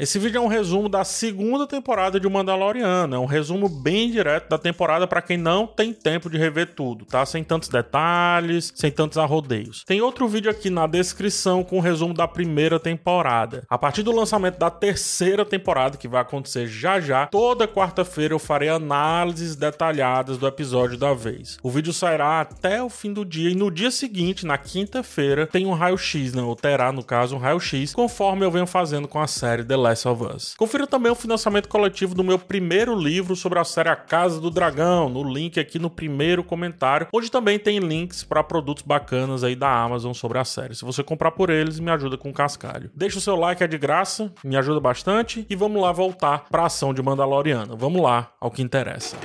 Esse vídeo é um resumo da segunda temporada de Mandaloriano, é um resumo bem direto da temporada para quem não tem tempo de rever tudo, tá? Sem tantos detalhes, sem tantos arrodeios. Tem outro vídeo aqui na descrição com o resumo da primeira temporada. A partir do lançamento da terceira temporada, que vai acontecer já já, toda quarta-feira eu farei análises detalhadas do episódio da vez. O vídeo sairá até o fim do dia e no dia seguinte, na quinta-feira, tem um raio-x, né? Ou terá, no caso, um raio-x, conforme eu venho fazendo com a série The Last of Us. Confira também o financiamento coletivo do meu primeiro livro sobre a série A Casa do Dragão, no link aqui no primeiro comentário, onde também tem links para produtos bacanas aí da Amazon sobre a série. Se você comprar por eles, me ajuda com cascalho. Deixa o seu like, é de graça, me ajuda bastante e vamos lá voltar para a ação de Mandaloriano. Vamos lá ao que interessa.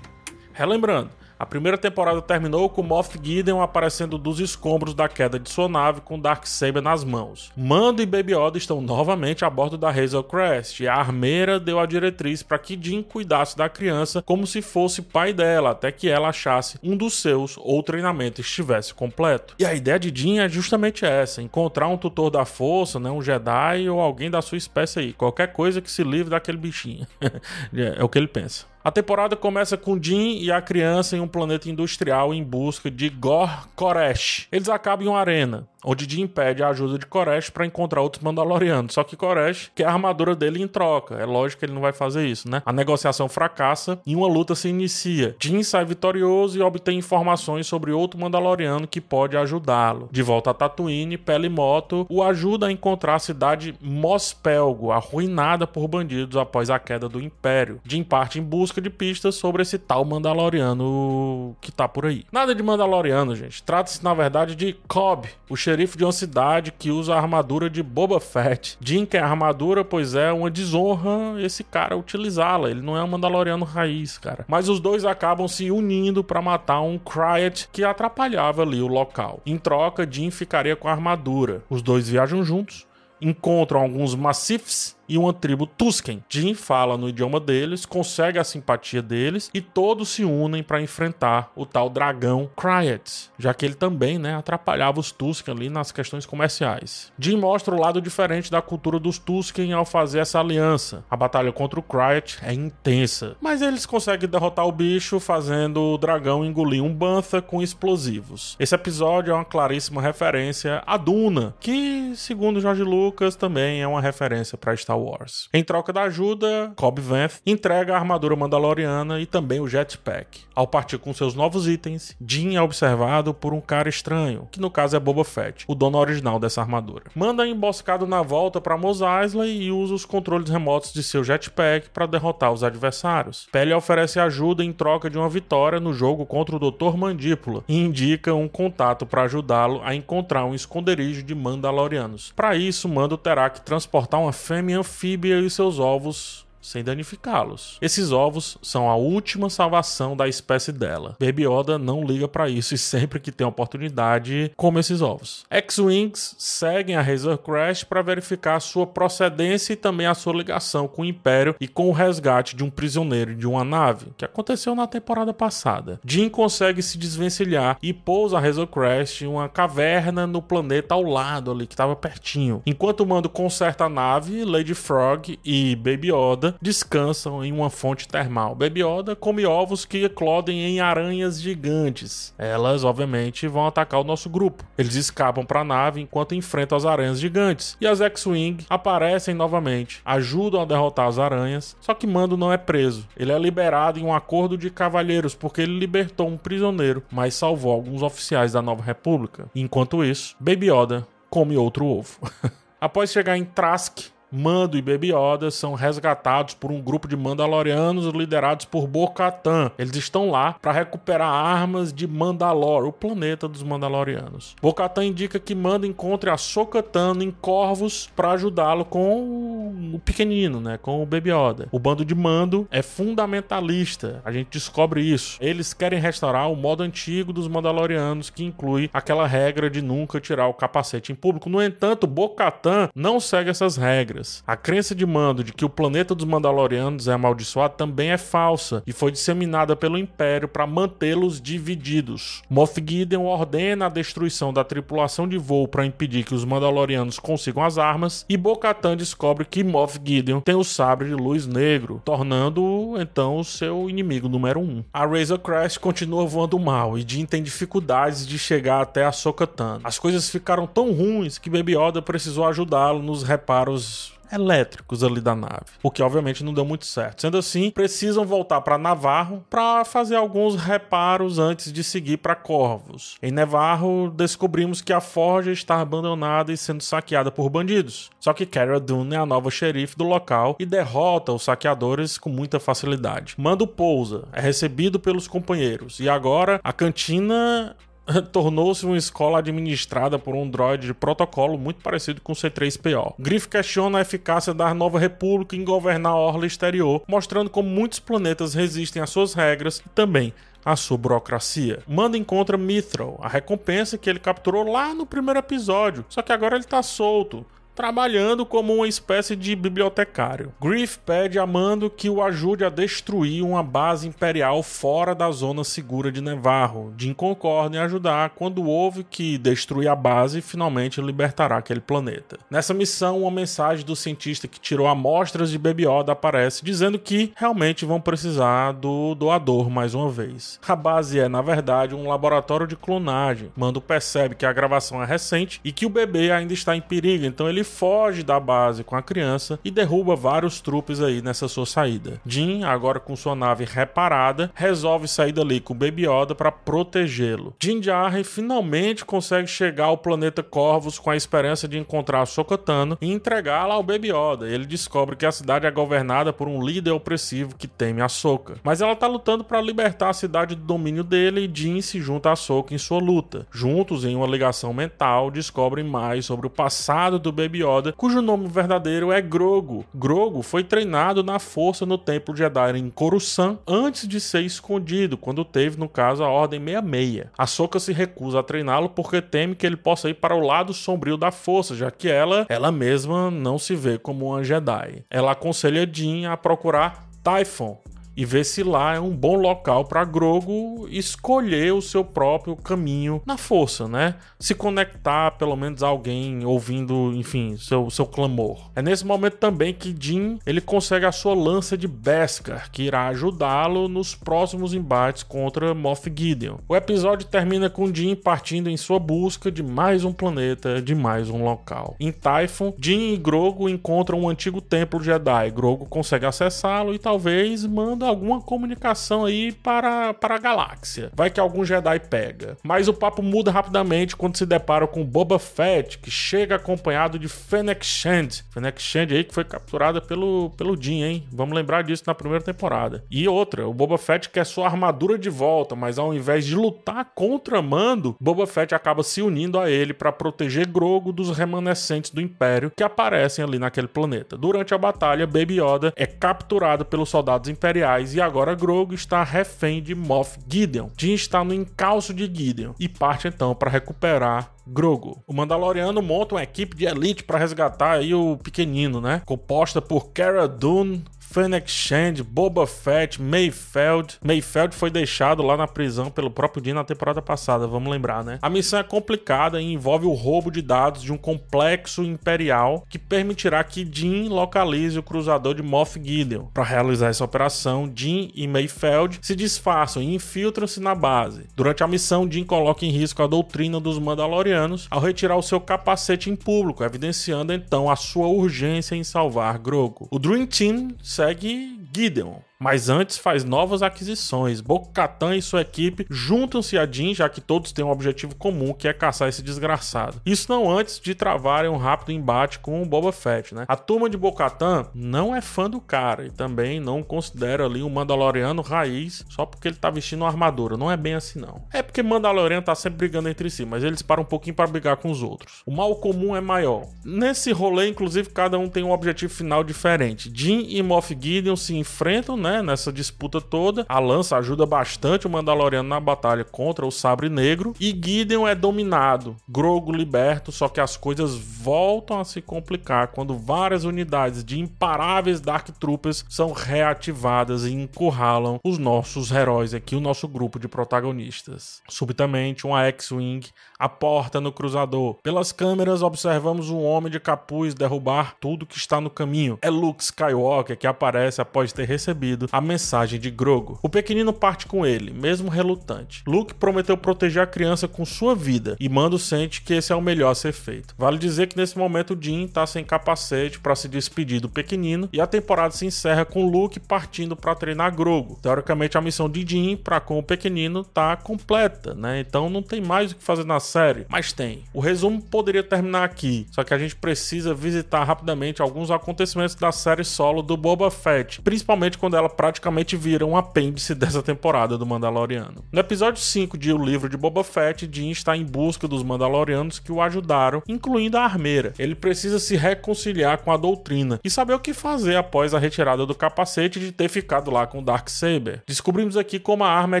Relembrando, a primeira temporada terminou com Moff Gideon aparecendo dos escombros da queda de sua nave com Darksaber nas mãos. Mando e Baby Yoda estão novamente a bordo da Hazel Crest e a armeira deu a diretriz para que Jin cuidasse da criança como se fosse pai dela, até que ela achasse um dos seus ou o treinamento estivesse completo. E a ideia de Jin é justamente essa: encontrar um tutor da força, né, um Jedi ou alguém da sua espécie aí, qualquer coisa que se livre daquele bichinho. é o que ele pensa. A temporada começa com Jin e a criança em um planeta industrial em busca de Gor Koresh. Eles acabam em uma arena onde Jim pede a ajuda de Koresh para encontrar outros Mandalorianos. Só que Koresh quer a armadura dele em troca. É lógico que ele não vai fazer isso, né? A negociação fracassa e uma luta se inicia. Jim sai vitorioso e obtém informações sobre outro Mandaloriano que pode ajudá-lo. De volta a Tatooine, Pele Moto o ajuda a encontrar a cidade Mospelgo, arruinada por bandidos após a queda do Império. Jim parte em busca de pistas sobre esse tal Mandaloriano que tá por aí. Nada de Mandaloriano, gente. Trata-se, na verdade, de Cobb, o xerife de uma cidade que usa a armadura de Boba Fett. Jim quer a armadura, pois é uma desonra esse cara utilizá-la. Ele não é um Mandaloriano raiz, cara. Mas os dois acabam se unindo para matar um Cryet que atrapalhava ali o local. Em troca, Jim ficaria com a armadura. Os dois viajam juntos, encontram alguns Massifs e uma tribo Tusken. Jin fala no idioma deles, consegue a simpatia deles e todos se unem para enfrentar o tal dragão Cryet, já que ele também, né, atrapalhava os Tusken ali nas questões comerciais. Jin mostra o lado diferente da cultura dos Tusken ao fazer essa aliança. A batalha contra o Cryet é intensa, mas eles conseguem derrotar o bicho fazendo o dragão engolir um Bantha com explosivos. Esse episódio é uma claríssima referência a Duna, que, segundo Jorge Lucas, também é uma referência para Star Wars. Em troca da ajuda, Cobb Vanth entrega a armadura mandaloriana e também o jetpack. Ao partir com seus novos itens, Jin é observado por um cara estranho, que no caso é Boba Fett, o dono original dessa armadura. Manda emboscado na volta para Mos Eisley e usa os controles remotos de seu jetpack para derrotar os adversários. Pele oferece ajuda em troca de uma vitória no jogo contra o Dr. Mandíbula e indica um contato para ajudá-lo a encontrar um esconderijo de Mandalorianos. Para isso, Mando terá que transportar uma fêmea anfíbia e seus ovos sem danificá-los. Esses ovos são a última salvação da espécie dela. Baby Yoda não liga para isso e sempre que tem oportunidade come esses ovos. X-Wings seguem a Razor Crest para verificar a sua procedência e também a sua ligação com o Império e com o resgate de um prisioneiro de uma nave, que aconteceu na temporada passada. Jim consegue se desvencilhar e pousa a Razor Crest em uma caverna no planeta ao lado ali, que estava pertinho. Enquanto o mando conserta a nave, Lady Frog e Baby Yoda descansam em uma fonte termal. Baby Yoda come ovos que eclodem em aranhas gigantes. Elas, obviamente, vão atacar o nosso grupo. Eles escapam para a nave enquanto enfrentam as aranhas gigantes. E as X-Wing aparecem novamente, ajudam a derrotar as aranhas, só que Mando não é preso. Ele é liberado em um acordo de cavalheiros porque ele libertou um prisioneiro, mas salvou alguns oficiais da Nova República. Enquanto isso, Baby Yoda come outro ovo. Após chegar em Trask, Mando e Baby Yoda são resgatados por um grupo de Mandalorianos liderados por Bo-Katan. Eles estão lá para recuperar armas de Mandalor, o planeta dos Mandalorianos. Bo-Katan indica que Mando encontre a Sokatano em Corvos para ajudá-lo com o pequenino, né, com o Baby Yoda. O bando de Mando é fundamentalista. A gente descobre isso. Eles querem restaurar o modo antigo dos Mandalorianos, que inclui aquela regra de nunca tirar o capacete em público. No entanto, Bo-Katan não segue essas regras. A crença de Mando de que o planeta dos Mandalorianos é amaldiçoado também é falsa e foi disseminada pelo Império para mantê-los divididos. Moff Gideon ordena a destruição da tripulação de voo para impedir que os Mandalorianos consigam as armas e Bo-Katan descobre que Moff Gideon tem o sabre de luz negro, tornando-o então seu inimigo número um. A Razor Crest continua voando mal e Jin tem dificuldades de chegar até a Sokatan. As coisas ficaram tão ruins que Baby Yoda precisou ajudá-lo nos reparos elétricos ali da nave, o que obviamente não deu muito certo. Sendo assim, precisam voltar para Navarro para fazer alguns reparos antes de seguir para Corvos. Em Navarro, descobrimos que a forja está abandonada e sendo saqueada por bandidos. Só que Cara Dune é a nova xerife do local e derrota os saqueadores com muita facilidade. Mando pousa, é recebido pelos companheiros e agora a cantina tornou-se uma escola administrada por um droid de protocolo muito parecido com o C3PO. Griff questiona a eficácia da Nova República em governar a orla exterior, mostrando como muitos planetas resistem às suas regras e também à sua burocracia. Manda encontra Mithril, a recompensa que ele capturou lá no primeiro episódio, só que agora ele está solto trabalhando como uma espécie de bibliotecário. Griff pede a Mando que o ajude a destruir uma base imperial fora da zona segura de Nevarro. Jim concorda em ajudar quando ouve que destruir a base finalmente libertará aquele planeta. Nessa missão, uma mensagem do cientista que tirou amostras de Baby Yoda aparece dizendo que realmente vão precisar do doador mais uma vez. A base é, na verdade, um laboratório de clonagem. Mando percebe que a gravação é recente e que o bebê ainda está em perigo, então ele foge da base com a criança e derruba vários trupes aí nessa sua saída. Jin, agora com sua nave reparada, resolve sair dali com Baby Yoda para protegê-lo. Jin Jarre finalmente consegue chegar ao planeta Corvus com a esperança de encontrar Sokotano e entregá-la ao Baby Yoda. Ele descobre que a cidade é governada por um líder opressivo que teme a Soka. Mas ela está lutando para libertar a cidade do domínio dele e Jin se junta a Soka em sua luta. Juntos, em uma ligação mental, descobrem mais sobre o passado do Baby Yoda, cujo nome verdadeiro é Grogu. Grogu foi treinado na força no Templo Jedi em Coruscant antes de ser escondido, quando teve, no caso, a Ordem 66. Ahsoka se recusa a treiná-lo porque teme que ele possa ir para o lado sombrio da força, já que ela, ela mesma não se vê como uma Jedi. Ela aconselha Din a procurar Typhon, e ver se lá é um bom local para Grogo escolher o seu próprio caminho na força, né? Se conectar pelo menos a alguém ouvindo, enfim, seu, seu clamor. É nesse momento também que Jin ele consegue a sua lança de Beskar, que irá ajudá-lo nos próximos embates contra Moff Gideon. O episódio termina com Jin partindo em sua busca de mais um planeta, de mais um local. Em Typhon, Jin e Grogo encontram um antigo templo Jedi. Grogo consegue acessá-lo e talvez manda alguma comunicação aí para, para a galáxia. Vai que algum Jedi pega. Mas o papo muda rapidamente quando se depara com Boba Fett, que chega acompanhado de Fennec Shand. Fennec Shand aí que foi capturada pelo, pelo Din, hein? Vamos lembrar disso na primeira temporada. E outra, o Boba Fett quer sua armadura de volta, mas ao invés de lutar contra Mando, Boba Fett acaba se unindo a ele para proteger Grogu dos remanescentes do Império que aparecem ali naquele planeta. Durante a batalha, Baby Yoda é capturado pelos soldados imperiais e agora Grogu está refém de Moff Gideon. Jin está no encalço de Gideon e parte então para recuperar Grogu. O Mandaloriano monta uma equipe de elite para resgatar aí o pequenino, né? Composta por Cara Dune, Fennec Shand, Boba Fett, Mayfeld. Mayfeld foi deixado lá na prisão pelo próprio Dean na temporada passada, vamos lembrar, né? A missão é complicada e envolve o roubo de dados de um complexo imperial que permitirá que Dean localize o cruzador de Moff Gideon. Para realizar essa operação, Dean e Mayfeld se disfarçam e infiltram-se na base. Durante a missão, Dean coloca em risco a doutrina dos Mandalorianos ao retirar o seu capacete em público, evidenciando então a sua urgência em salvar Grogu. O Dream Team segue Gideon, mas antes faz novas aquisições. Bo-Katan e sua equipe juntam-se a Jin, já que todos têm um objetivo comum, que é caçar esse desgraçado. Isso não antes de travarem um rápido embate com o Boba Fett, né? A turma de Bo-Katan não é fã do cara e também não considera ali um Mandaloriano raiz só porque ele tá vestindo uma armadura. Não é bem assim, não. É porque Mandaloriano tá sempre brigando entre si, mas eles param um pouquinho para brigar com os outros. O mal comum é maior. Nesse rolê, inclusive, cada um tem um objetivo final diferente. Jin e Moff Gideon se enfrentam, né? Né, nessa disputa toda. A lança ajuda bastante o Mandaloriano na batalha contra o Sabre Negro e Gideon é dominado. Grogo liberto, só que as coisas voltam a se complicar quando várias unidades de imparáveis Dark Troopers são reativadas e encurralam os nossos heróis aqui, o nosso grupo de protagonistas. Subitamente, uma X-Wing aporta no cruzador. Pelas câmeras, observamos um homem de capuz derrubar tudo que está no caminho. É Luke Skywalker que aparece após ter recebido a mensagem de Grogo. O pequenino parte com ele, mesmo relutante. Luke prometeu proteger a criança com sua vida e Mando sente que esse é o melhor a ser feito. Vale dizer que nesse momento Jin está sem capacete para se despedir do pequenino e a temporada se encerra com Luke partindo para treinar Grogo. Teoricamente a missão de Jin para com o pequenino tá completa, né? Então não tem mais o que fazer na série, mas tem. O resumo poderia terminar aqui, só que a gente precisa visitar rapidamente alguns acontecimentos da série solo do Boba Fett, principalmente quando ela praticamente vira um apêndice dessa temporada do Mandaloriano. No episódio 5 de O Livro de Boba Fett, Din está em busca dos Mandalorianos que o ajudaram, incluindo a armeira. Ele precisa se reconciliar com a doutrina e saber o que fazer após a retirada do capacete de ter ficado lá com o Darksaber. Descobrimos aqui como a arma é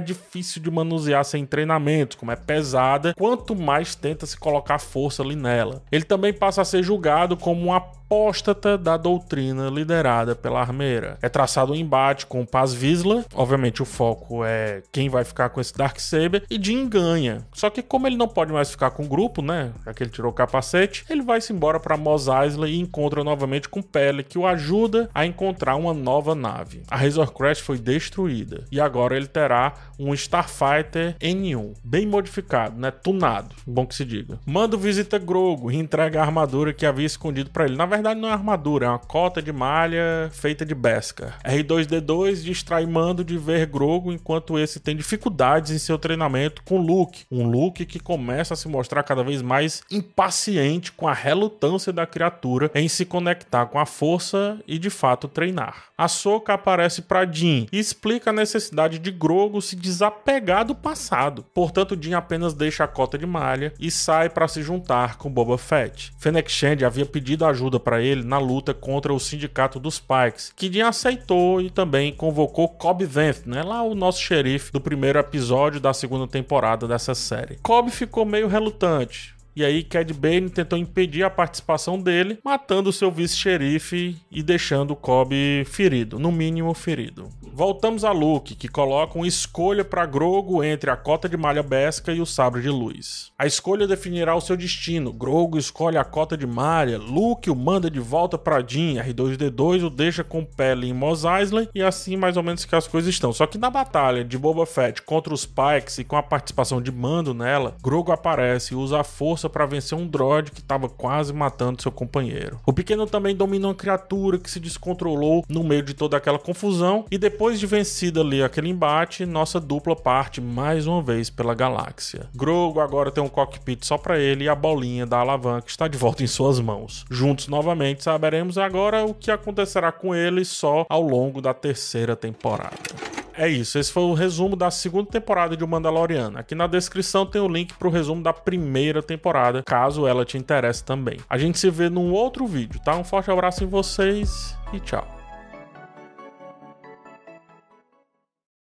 difícil de manusear sem treinamento, como é pesada, quanto mais tenta se colocar força ali nela. Ele também passa a ser julgado como um apóstata da doutrina liderada pela armeira. É traçado um embate com Paz Vizsla, obviamente o foco é quem vai ficar com esse Darksaber, e Jin ganha. Só que como ele não pode mais ficar com o grupo, né, já que ele tirou o capacete, ele vai-se embora para Mos Eisley e encontra novamente com Pele, que o ajuda a encontrar uma nova nave. A Razor Crest foi destruída, e agora ele terá um Starfighter N1, bem modificado, né, tunado, bom que se diga. Mando visita Grogo e entrega a armadura que havia escondido para ele. Na verdade não é armadura, é uma cota de malha feita de Beskar. R2-D2 distrai Mando de ver Grogo enquanto esse tem dificuldades em seu treinamento com Luke, um Luke que começa a se mostrar cada vez mais impaciente com a relutância da criatura em se conectar com a força e de fato treinar. A Soka aparece para Din e explica a necessidade de Grogo se desapegar do passado. Portanto, Din apenas deixa a cota de malha e sai para se juntar com Boba Fett. Fennec Shand havia pedido ajuda para ele na luta contra o sindicato dos Pikes, que aceitou e também convocou Cobb Vanth, né, lá o nosso xerife do primeiro episódio da segunda temporada dessa série. Cobb ficou meio relutante, e aí Cad Bane tentou impedir a participação dele, matando seu vice-xerife e deixando Cobb ferido, no mínimo ferido. Voltamos a Luke, que coloca uma escolha para Grogo entre a cota de malha Besca e o sabre de luz. A escolha definirá o seu destino. Grogo escolhe a cota de malha, Luke o manda de volta para Din, R2D2 o deixa com pele em Mos Eisley e assim mais ou menos que as coisas estão. Só que na batalha de Boba Fett contra os Pikes e com a participação de Mando nela, Grogo aparece e usa a força para vencer um droid que estava quase matando seu companheiro. O pequeno também domina uma criatura que se descontrolou no meio de toda aquela confusão e depois de vencida ali aquele embate, nossa dupla parte mais uma vez pela galáxia. Grogo agora tem um cockpit só para ele e a bolinha da alavanca está de volta em suas mãos. Juntos novamente saberemos agora o que acontecerá com ele só ao longo da terceira temporada é isso. Esse foi o resumo da segunda temporada de O Mandaloriano. Aqui na descrição tem o link pro resumo da primeira temporada, caso ela te interesse também. A gente se vê num outro vídeo, tá? Um forte abraço em vocês e tchau.